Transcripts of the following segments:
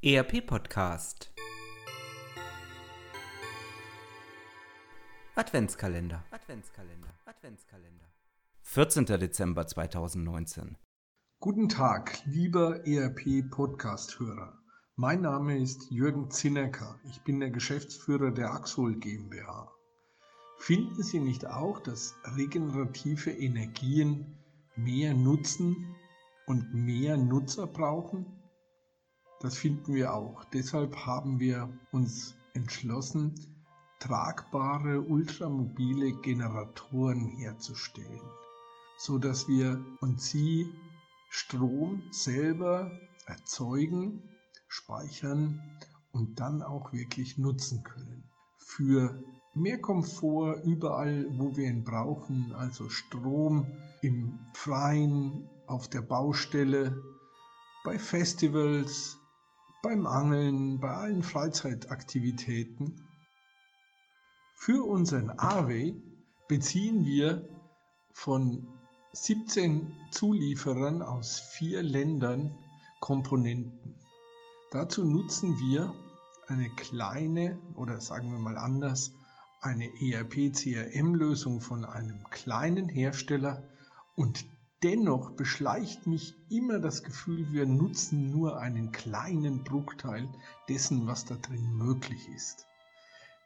ERP Podcast Adventskalender Adventskalender Adventskalender 14. Dezember 2019 Guten Tag, lieber ERP Podcast Hörer. Mein Name ist Jürgen Zinnecker. Ich bin der Geschäftsführer der Axol GmbH. Finden Sie nicht auch, dass regenerative Energien mehr Nutzen und mehr Nutzer brauchen? Das finden wir auch. Deshalb haben wir uns entschlossen, tragbare ultramobile Generatoren herzustellen, so dass wir und Sie Strom selber erzeugen, speichern und dann auch wirklich nutzen können. Für mehr Komfort überall, wo wir ihn brauchen, also Strom im Freien, auf der Baustelle, bei Festivals, beim Angeln, bei allen Freizeitaktivitäten. Für unseren AW beziehen wir von 17 Zulieferern aus vier Ländern Komponenten. Dazu nutzen wir eine kleine oder sagen wir mal anders, eine ERP-CRM-Lösung von einem kleinen Hersteller und dennoch beschleicht mich immer das Gefühl, wir nutzen nur einen kleinen Bruchteil dessen, was da drin möglich ist.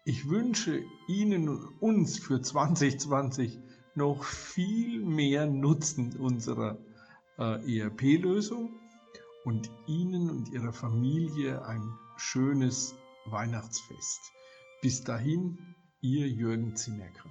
Ich wünsche Ihnen und uns für 2020 noch viel mehr Nutzen unserer äh, ERP-Lösung und Ihnen und Ihrer Familie ein schönes Weihnachtsfest. Bis dahin, Ihr Jürgen Zinecker.